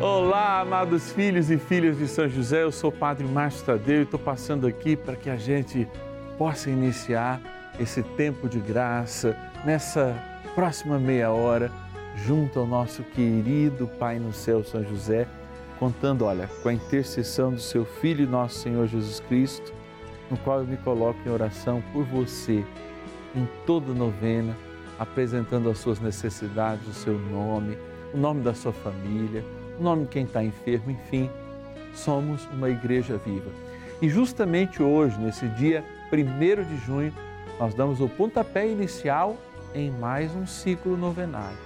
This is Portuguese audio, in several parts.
Olá, amados filhos e filhas de São José, eu sou o Padre Márcio Tadeu e estou passando aqui para que a gente possa iniciar esse tempo de graça nessa próxima meia hora, junto ao nosso querido Pai no céu, São José, contando, olha, com a intercessão do seu Filho, nosso Senhor Jesus Cristo, no qual eu me coloco em oração por você, em toda novena, apresentando as suas necessidades, o seu nome, o nome da sua família o nome de quem está enfermo, enfim, somos uma igreja viva. E justamente hoje, nesse dia 1 de junho, nós damos o pontapé inicial em mais um ciclo novenário.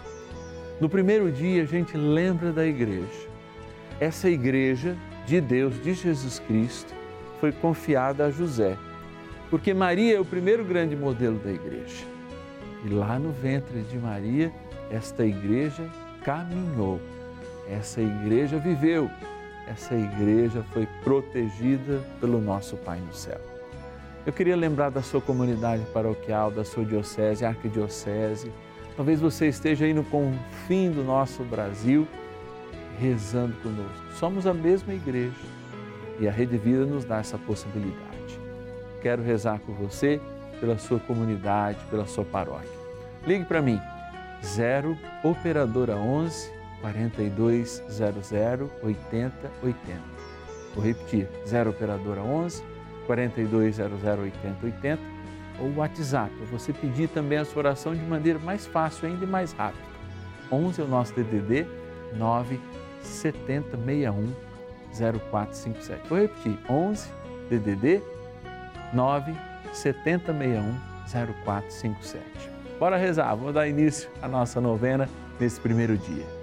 No primeiro dia, a gente lembra da igreja. Essa igreja de Deus, de Jesus Cristo, foi confiada a José, porque Maria é o primeiro grande modelo da igreja. E lá no ventre de Maria, esta igreja caminhou essa igreja viveu, essa igreja foi protegida pelo nosso Pai no céu. Eu queria lembrar da sua comunidade paroquial, da sua diocese, arquidiocese. Talvez você esteja aí no confim do nosso Brasil, rezando conosco. Somos a mesma igreja e a Rede Vida nos dá essa possibilidade. Quero rezar por você, pela sua comunidade, pela sua paróquia. Ligue para mim, 0 Operadora 11 4200 8080. Vou repetir, 0 operadora 11 4200 8080 ou WhatsApp, para você pedir também a sua oração de maneira mais fácil ainda e mais rápida. 11 é o nosso DDD 9 7061 0457. Vou repetir, 11 DDD 9 7061 0457. Bora rezar, vamos dar início à nossa novena nesse primeiro dia.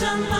somebody.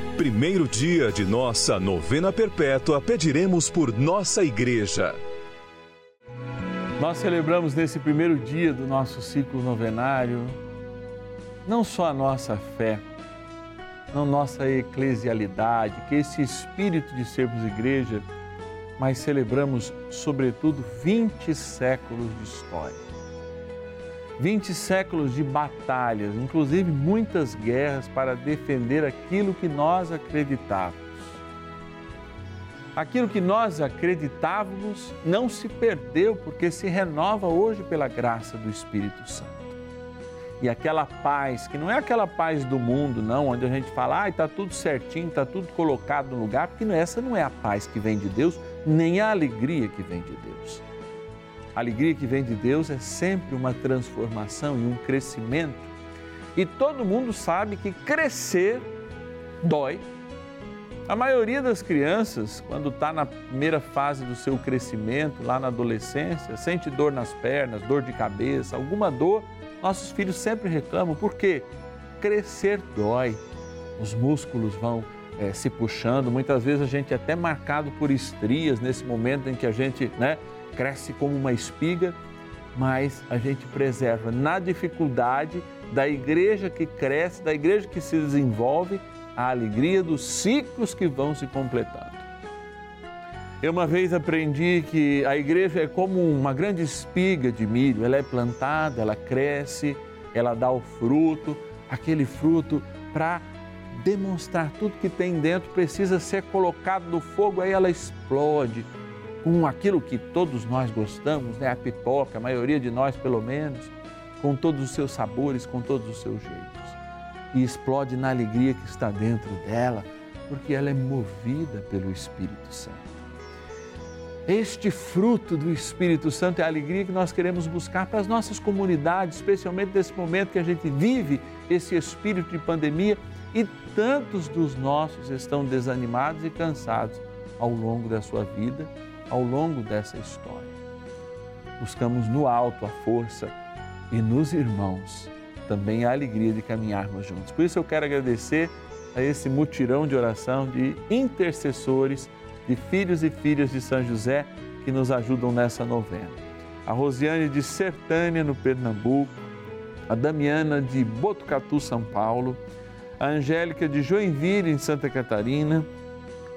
primeiro dia de nossa novena perpétua, pediremos por nossa igreja. Nós celebramos nesse primeiro dia do nosso ciclo novenário não só a nossa fé, não nossa eclesialidade, que esse espírito de sermos igreja, mas celebramos, sobretudo, 20 séculos de história 20 séculos de batalhas, inclusive muitas guerras para defender aquilo que nós acreditávamos. Aquilo que nós acreditávamos não se perdeu porque se renova hoje pela graça do Espírito Santo. E aquela paz, que não é aquela paz do mundo, não, onde a gente fala, ah, está tudo certinho, está tudo colocado no lugar, porque essa não é a paz que vem de Deus, nem a alegria que vem de Deus. A alegria que vem de Deus é sempre uma transformação e um crescimento. E todo mundo sabe que crescer dói. A maioria das crianças, quando está na primeira fase do seu crescimento, lá na adolescência, sente dor nas pernas, dor de cabeça, alguma dor, nossos filhos sempre reclamam. Por quê? Crescer dói. os músculos vão é, se puxando, muitas vezes a gente é até marcado por estrias nesse momento em que a gente né, cresce como uma espiga, mas a gente preserva na dificuldade da igreja que cresce, da igreja que se desenvolve, a alegria dos ciclos que vão se completando. Eu uma vez aprendi que a igreja é como uma grande espiga de milho, ela é plantada, ela cresce, ela dá o fruto, aquele fruto para demonstrar tudo que tem dentro precisa ser colocado no fogo, aí ela explode com aquilo que todos nós gostamos, né? a pipoca, a maioria de nós pelo menos, com todos os seus sabores, com todos os seus jeitos. E explode na alegria que está dentro dela, porque ela é movida pelo Espírito Santo. Este fruto do Espírito Santo é a alegria que nós queremos buscar para as nossas comunidades, especialmente nesse momento que a gente vive esse espírito de pandemia e tantos dos nossos estão desanimados e cansados ao longo da sua vida, ao longo dessa história. Buscamos no alto a força e nos irmãos também a alegria de caminharmos juntos. Por isso eu quero agradecer a esse mutirão de oração de intercessores, de filhos e filhas de São José que nos ajudam nessa novena. A Rosiane de Sertânia, no Pernambuco, a Damiana de Botucatu, São Paulo, a Angélica de Joinville, em Santa Catarina,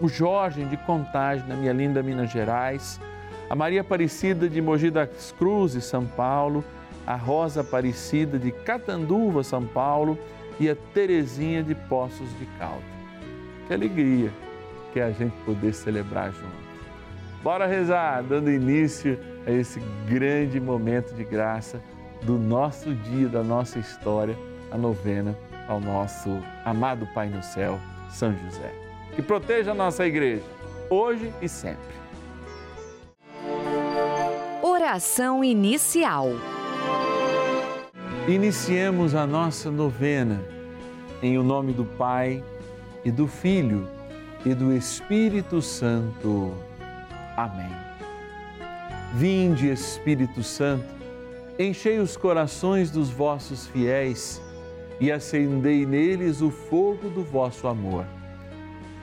o Jorge de Contagem, na minha linda Minas Gerais, a Maria Aparecida de Mogi das Cruzes, São Paulo, a Rosa Aparecida de Catanduva, São Paulo e a Terezinha de Poços de Calda. Que alegria que é a gente poder celebrar junto. Bora rezar, dando início a esse grande momento de graça do nosso dia, da nossa história, a novena ao nosso amado Pai no céu, São José. Que proteja a nossa igreja, hoje e sempre. Oração inicial. Iniciemos a nossa novena em o nome do Pai e do Filho e do Espírito Santo. Amém. Vinde, Espírito Santo, enchei os corações dos vossos fiéis e acendei neles o fogo do vosso amor.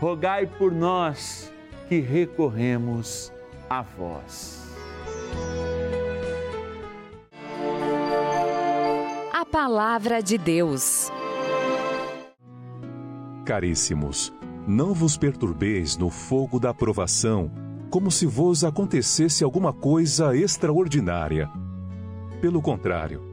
rogai por nós que recorremos a vós. A Palavra de Deus. Caríssimos, não vos perturbeis no fogo da provação, como se vos acontecesse alguma coisa extraordinária. Pelo contrário,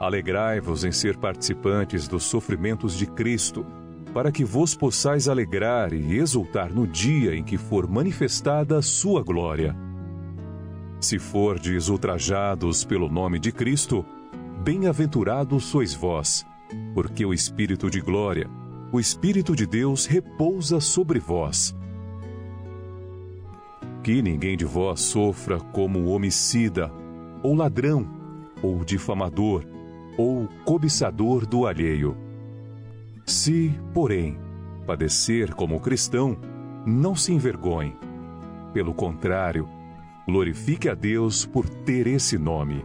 Alegrai-vos em ser participantes dos sofrimentos de Cristo, para que vos possais alegrar e exultar no dia em que for manifestada a sua glória. Se fordes ultrajados pelo nome de Cristo, bem-aventurados sois vós, porque o Espírito de glória, o Espírito de Deus repousa sobre vós. Que ninguém de vós sofra como homicida, ou ladrão, ou difamador, ou cobiçador do alheio. Se, porém, padecer como cristão, não se envergonhe. Pelo contrário, glorifique a Deus por ter esse nome.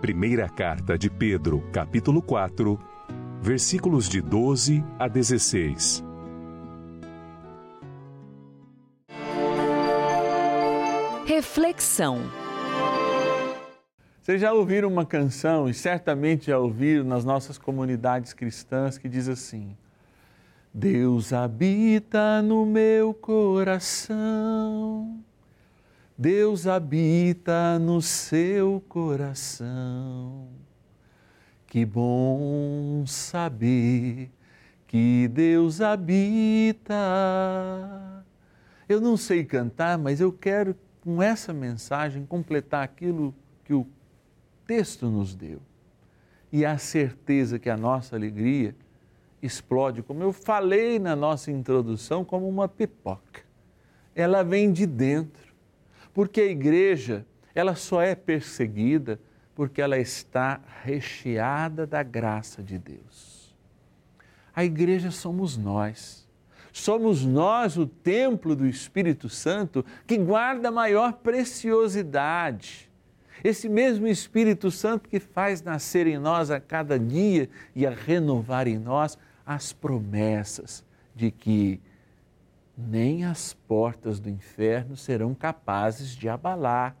Primeira carta de Pedro, capítulo 4, versículos de 12 a 16. Reflexão. Vocês já ouviram uma canção, e certamente já ouviram nas nossas comunidades cristãs, que diz assim: Deus habita no meu coração, Deus habita no seu coração. Que bom saber que Deus habita. Eu não sei cantar, mas eu quero com essa mensagem, completar aquilo que o texto nos deu. E a certeza que a nossa alegria explode, como eu falei na nossa introdução, como uma pipoca. Ela vem de dentro. Porque a igreja, ela só é perseguida porque ela está recheada da graça de Deus. A igreja somos nós Somos nós o templo do Espírito Santo que guarda maior preciosidade. Esse mesmo Espírito Santo que faz nascer em nós a cada dia e a renovar em nós as promessas de que nem as portas do inferno serão capazes de abalar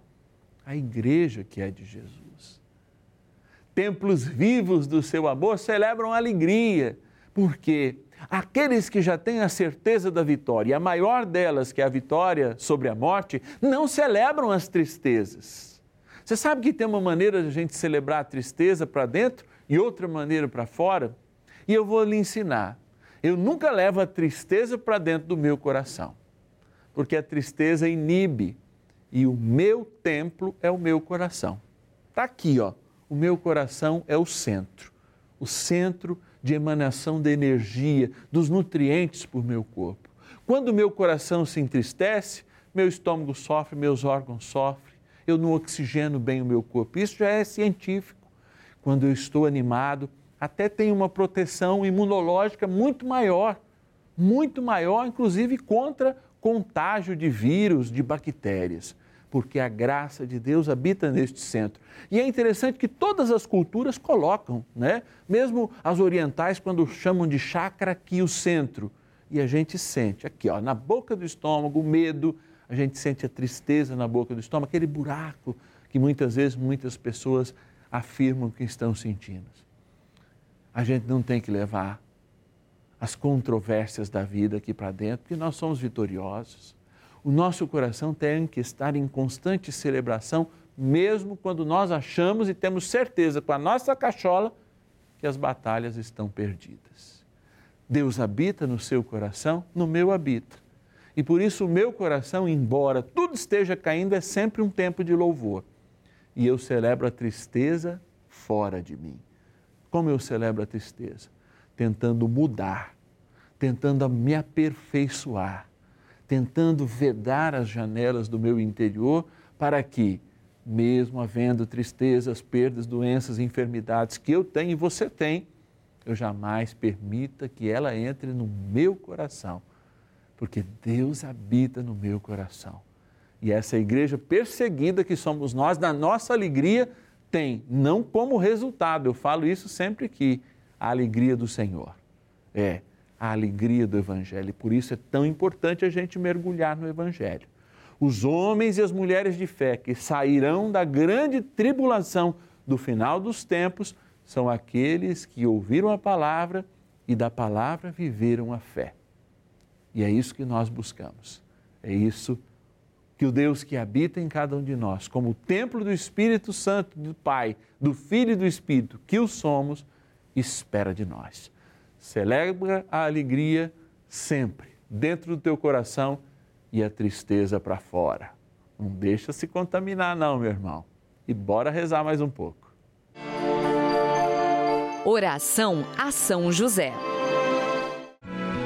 a igreja que é de Jesus. Templos vivos do seu amor celebram alegria, porque Aqueles que já têm a certeza da vitória, a maior delas, que é a vitória sobre a morte, não celebram as tristezas. Você sabe que tem uma maneira de a gente celebrar a tristeza para dentro e outra maneira para fora? E eu vou lhe ensinar. Eu nunca levo a tristeza para dentro do meu coração, porque a tristeza inibe e o meu templo é o meu coração. Está aqui, ó. O meu coração é o centro, o centro de emanação da energia, dos nutrientes por meu corpo. Quando o meu coração se entristece, meu estômago sofre, meus órgãos sofrem, eu não oxigeno bem o meu corpo. Isso já é científico. Quando eu estou animado, até tenho uma proteção imunológica muito maior, muito maior, inclusive contra contágio de vírus, de bactérias porque a graça de Deus habita neste centro. E é interessante que todas as culturas colocam, né? mesmo as orientais, quando chamam de chakra aqui o centro. E a gente sente aqui, ó, na boca do estômago, medo, a gente sente a tristeza na boca do estômago, aquele buraco que muitas vezes muitas pessoas afirmam que estão sentindo. A gente não tem que levar as controvérsias da vida aqui para dentro, porque nós somos vitoriosos o nosso coração tem que estar em constante celebração, mesmo quando nós achamos e temos certeza com a nossa cachola que as batalhas estão perdidas. Deus habita no seu coração, no meu habita. E por isso o meu coração, embora tudo esteja caindo, é sempre um tempo de louvor. E eu celebro a tristeza fora de mim. Como eu celebro a tristeza? Tentando mudar, tentando me aperfeiçoar tentando vedar as janelas do meu interior para que, mesmo havendo tristezas, perdas, doenças, enfermidades que eu tenho e você tem, eu jamais permita que ela entre no meu coração, porque Deus habita no meu coração. E essa igreja perseguida que somos nós, na nossa alegria, tem, não como resultado, eu falo isso sempre aqui, a alegria do Senhor. É, a alegria do Evangelho. E por isso é tão importante a gente mergulhar no Evangelho. Os homens e as mulheres de fé que sairão da grande tribulação do final dos tempos são aqueles que ouviram a palavra e da palavra viveram a fé. E é isso que nós buscamos. É isso que o Deus que habita em cada um de nós, como o templo do Espírito Santo, do Pai, do Filho e do Espírito, que o somos, espera de nós. Celebra a alegria sempre, dentro do teu coração e a tristeza para fora. Não deixa se contaminar, não, meu irmão. E bora rezar mais um pouco. Oração a São José.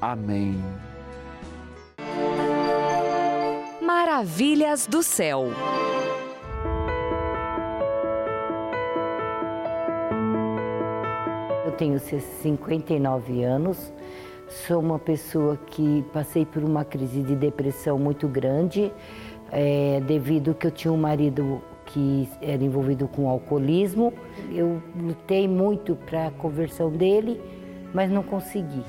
Amém. Maravilhas do céu. Eu tenho 59 anos, sou uma pessoa que passei por uma crise de depressão muito grande, é, devido que eu tinha um marido que era envolvido com alcoolismo. Eu lutei muito para a conversão dele, mas não consegui.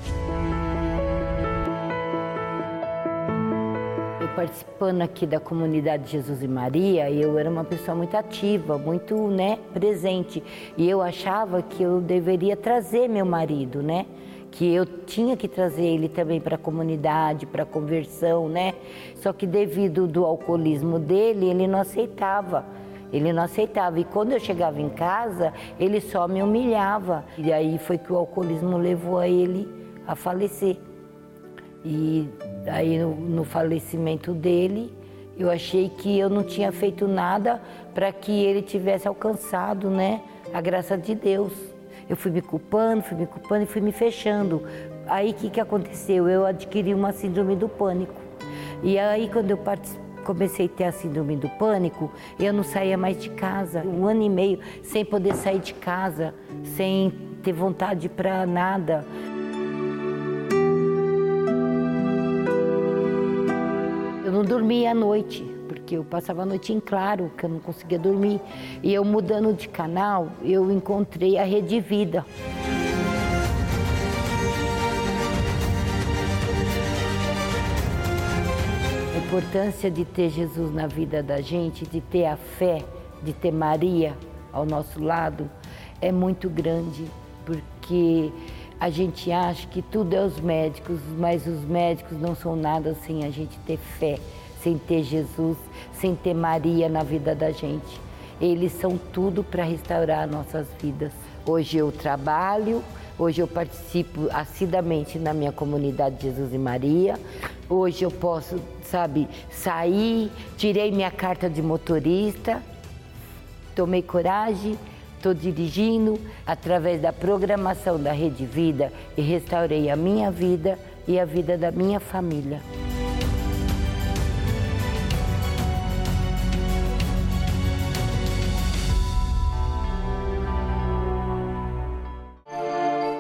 Participando aqui da comunidade Jesus e Maria, eu era uma pessoa muito ativa, muito, né, presente. E eu achava que eu deveria trazer meu marido, né? Que eu tinha que trazer ele também para a comunidade, para a conversão, né? Só que devido do alcoolismo dele, ele não aceitava. Ele não aceitava. E quando eu chegava em casa, ele só me humilhava. E aí foi que o alcoolismo levou a ele a falecer. E Aí no, no falecimento dele, eu achei que eu não tinha feito nada para que ele tivesse alcançado, né, a graça de Deus. Eu fui me culpando, fui me culpando e fui me fechando. Aí o que, que aconteceu? Eu adquiri uma síndrome do pânico. E aí quando eu comecei a ter a síndrome do pânico, eu não saía mais de casa. Um ano e meio sem poder sair de casa, sem ter vontade para nada. Eu não dormia à noite, porque eu passava a noite em claro, que eu não conseguia dormir. E eu mudando de canal, eu encontrei a Rede Vida. A importância de ter Jesus na vida da gente, de ter a fé, de ter Maria ao nosso lado, é muito grande, porque a gente acha que tudo é os médicos, mas os médicos não são nada sem a gente ter fé, sem ter Jesus, sem ter Maria na vida da gente. Eles são tudo para restaurar nossas vidas. Hoje eu trabalho, hoje eu participo assiduamente na minha comunidade Jesus e Maria. Hoje eu posso, sabe, sair, tirei minha carta de motorista, tomei coragem Estou dirigindo através da programação da Rede Vida e restaurei a minha vida e a vida da minha família.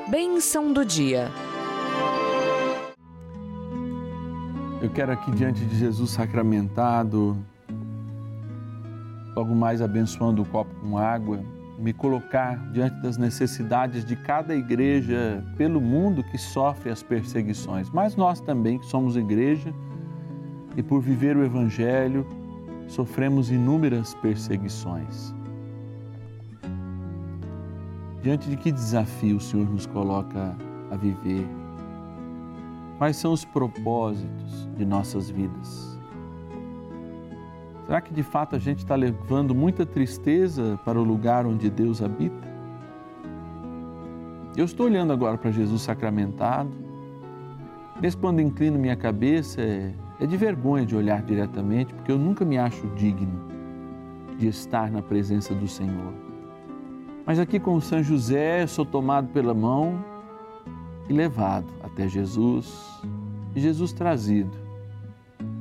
Bênção do dia. Eu quero aqui diante de Jesus sacramentado, logo mais abençoando o copo com água, me colocar diante das necessidades de cada igreja pelo mundo que sofre as perseguições, mas nós também que somos igreja e por viver o evangelho sofremos inúmeras perseguições. Diante de que desafio o Senhor nos coloca a viver? Quais são os propósitos de nossas vidas? Será que de fato a gente está levando muita tristeza para o lugar onde Deus habita? Eu estou olhando agora para Jesus sacramentado, mesmo quando inclino minha cabeça, é, é de vergonha de olhar diretamente, porque eu nunca me acho digno de estar na presença do Senhor. Mas aqui com o São José, sou tomado pela mão e levado até Jesus, e Jesus trazido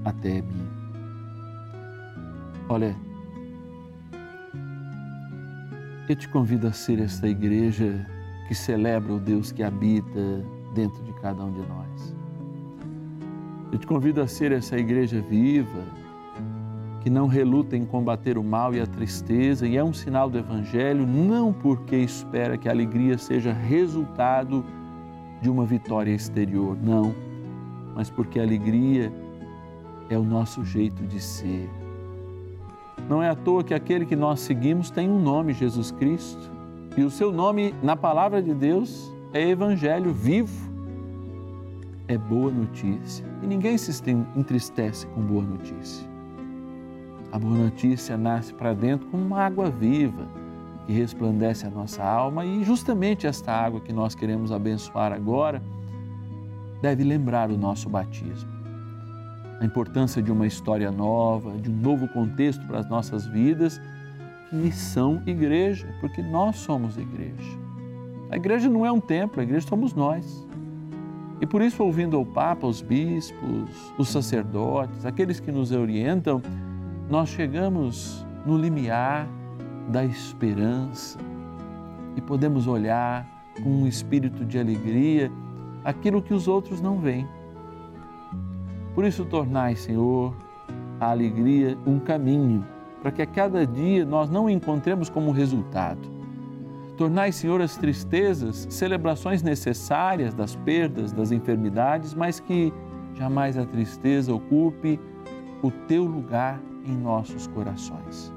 até mim. Olha, eu te convido a ser esta igreja que celebra o Deus que habita dentro de cada um de nós. Eu te convido a ser essa igreja viva, que não reluta em combater o mal e a tristeza, e é um sinal do Evangelho, não porque espera que a alegria seja resultado de uma vitória exterior, não, mas porque a alegria é o nosso jeito de ser. Não é à toa que aquele que nós seguimos tem um nome, Jesus Cristo, e o seu nome na palavra de Deus é Evangelho vivo, é boa notícia. E ninguém se entristece com boa notícia. A boa notícia nasce para dentro como uma água viva que resplandece a nossa alma e justamente esta água que nós queremos abençoar agora deve lembrar o nosso batismo. A importância de uma história nova, de um novo contexto para as nossas vidas, que são igreja, porque nós somos igreja. A igreja não é um templo, a igreja somos nós. E por isso, ouvindo ao Papa, os bispos, os sacerdotes, aqueles que nos orientam, nós chegamos no limiar da esperança e podemos olhar com um espírito de alegria aquilo que os outros não veem. Por isso, tornai, Senhor, a alegria um caminho, para que a cada dia nós não encontremos como resultado. Tornai, Senhor, as tristezas celebrações necessárias das perdas, das enfermidades, mas que jamais a tristeza ocupe o teu lugar em nossos corações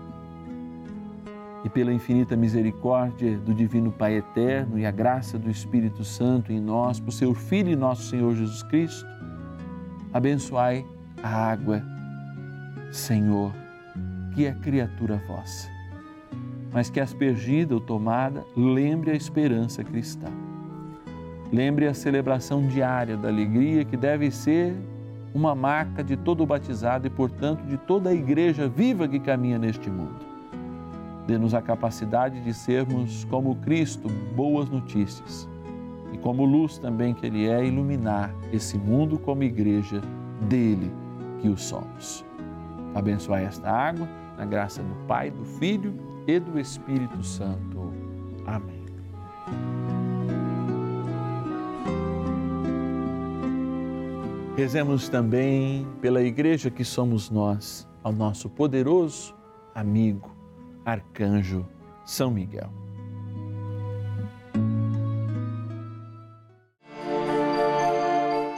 e pela infinita misericórdia do Divino Pai Eterno e a graça do Espírito Santo em nós, por seu Filho e nosso Senhor Jesus Cristo, abençoai a água, Senhor, que é criatura vossa, mas que aspergida ou tomada, lembre a esperança cristã. Lembre a celebração diária da alegria que deve ser uma marca de todo batizado e, portanto, de toda a igreja viva que caminha neste mundo Dê-nos a capacidade de sermos como Cristo, boas notícias. E como luz também que Ele é, iluminar esse mundo como igreja dele que o somos. Abençoai esta água, na graça do Pai, do Filho e do Espírito Santo. Amém. Rezemos também pela igreja que somos nós, ao nosso poderoso amigo Arcanjo São Miguel.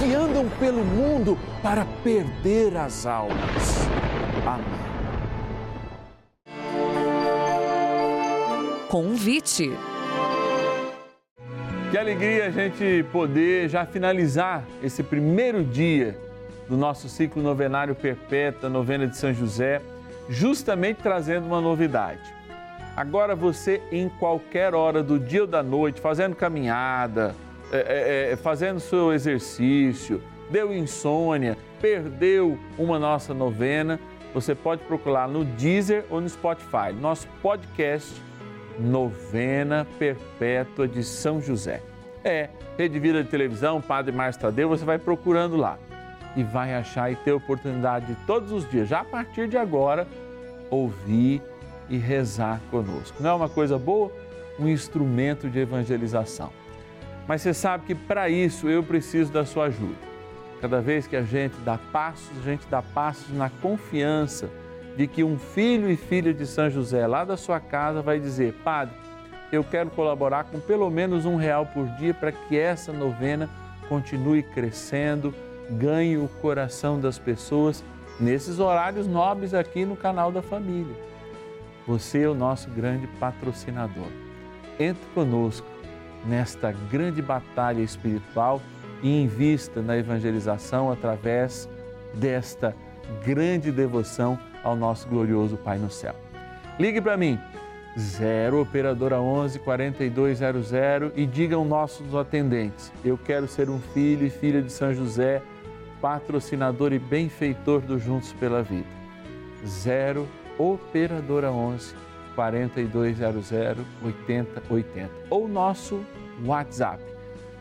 que andam pelo mundo para perder as almas. Amém. Convite. Que alegria a gente poder já finalizar esse primeiro dia do nosso ciclo novenário perpétua, novena de São José, justamente trazendo uma novidade. Agora você, em qualquer hora do dia ou da noite, fazendo caminhada, é, é, é fazendo seu exercício, deu insônia, perdeu uma nossa novena, você pode procurar no Deezer ou no Spotify. Nosso podcast Novena Perpétua de São José. É, Rede Vida de Televisão, Padre Márcio Tadeu, você vai procurando lá e vai achar e ter oportunidade de todos os dias, já a partir de agora, ouvir e rezar conosco. Não é uma coisa boa? Um instrumento de evangelização. Mas você sabe que para isso eu preciso da sua ajuda. Cada vez que a gente dá passos, a gente dá passos na confiança de que um filho e filha de São José lá da sua casa vai dizer: Padre, eu quero colaborar com pelo menos um real por dia para que essa novena continue crescendo, ganhe o coração das pessoas nesses horários nobres aqui no canal da família. Você é o nosso grande patrocinador. Entre conosco nesta grande batalha espiritual e invista na evangelização através desta grande devoção ao nosso glorioso Pai no céu. Ligue para mim, 0 Operadora 11 4200 e diga aos nossos atendentes: Eu quero ser um filho e filha de São José, patrocinador e benfeitor do Juntos pela Vida. 0 Operadora 11 4200 8080 ou nosso WhatsApp.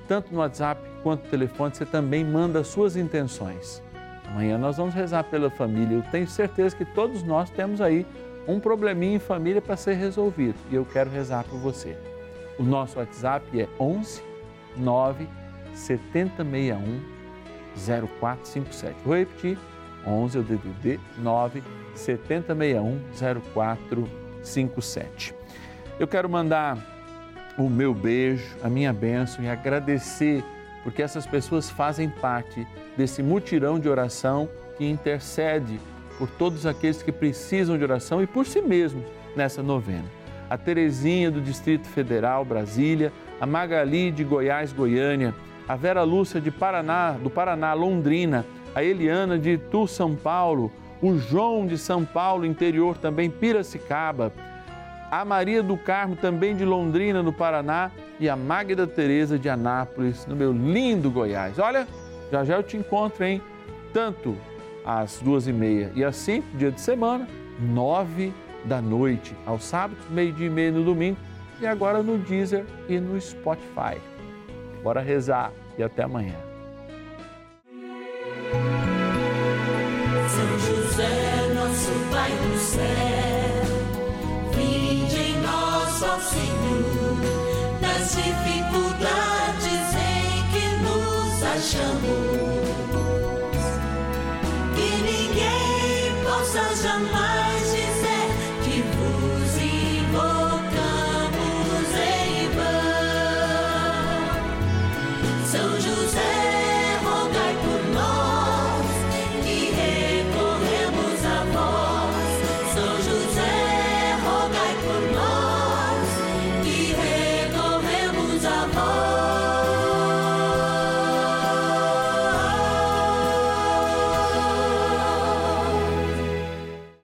Tanto no WhatsApp quanto no telefone, você também manda suas intenções. Amanhã nós vamos rezar pela família. Eu tenho certeza que todos nós temos aí um probleminha em família para ser resolvido e eu quero rezar por você. O nosso WhatsApp é 11 9 7061 0457. Vou repetir: 11 é o DDD 9 7061 0457. Eu quero mandar o meu beijo, a minha bênção e agradecer porque essas pessoas fazem parte desse mutirão de oração que intercede por todos aqueles que precisam de oração e por si mesmos nessa novena. A Terezinha do Distrito Federal, Brasília, a Magali de Goiás, Goiânia, a Vera Lúcia de Paraná, do Paraná, Londrina, a Eliana de Itu, São Paulo, o João de São Paulo, interior também, Piracicaba, a Maria do Carmo, também de Londrina, no Paraná, e a Magda Teresa de Anápolis, no meu lindo Goiás. Olha, já já eu te encontro, hein? Tanto às duas e meia e às cinco, dia de semana, nove da noite, aos sábados, meio-dia e meia no domingo, e agora no Deezer e no Spotify. Bora rezar e até amanhã. José, nosso Pai do céu ao Senhor nas dificuldades em que nos achamos.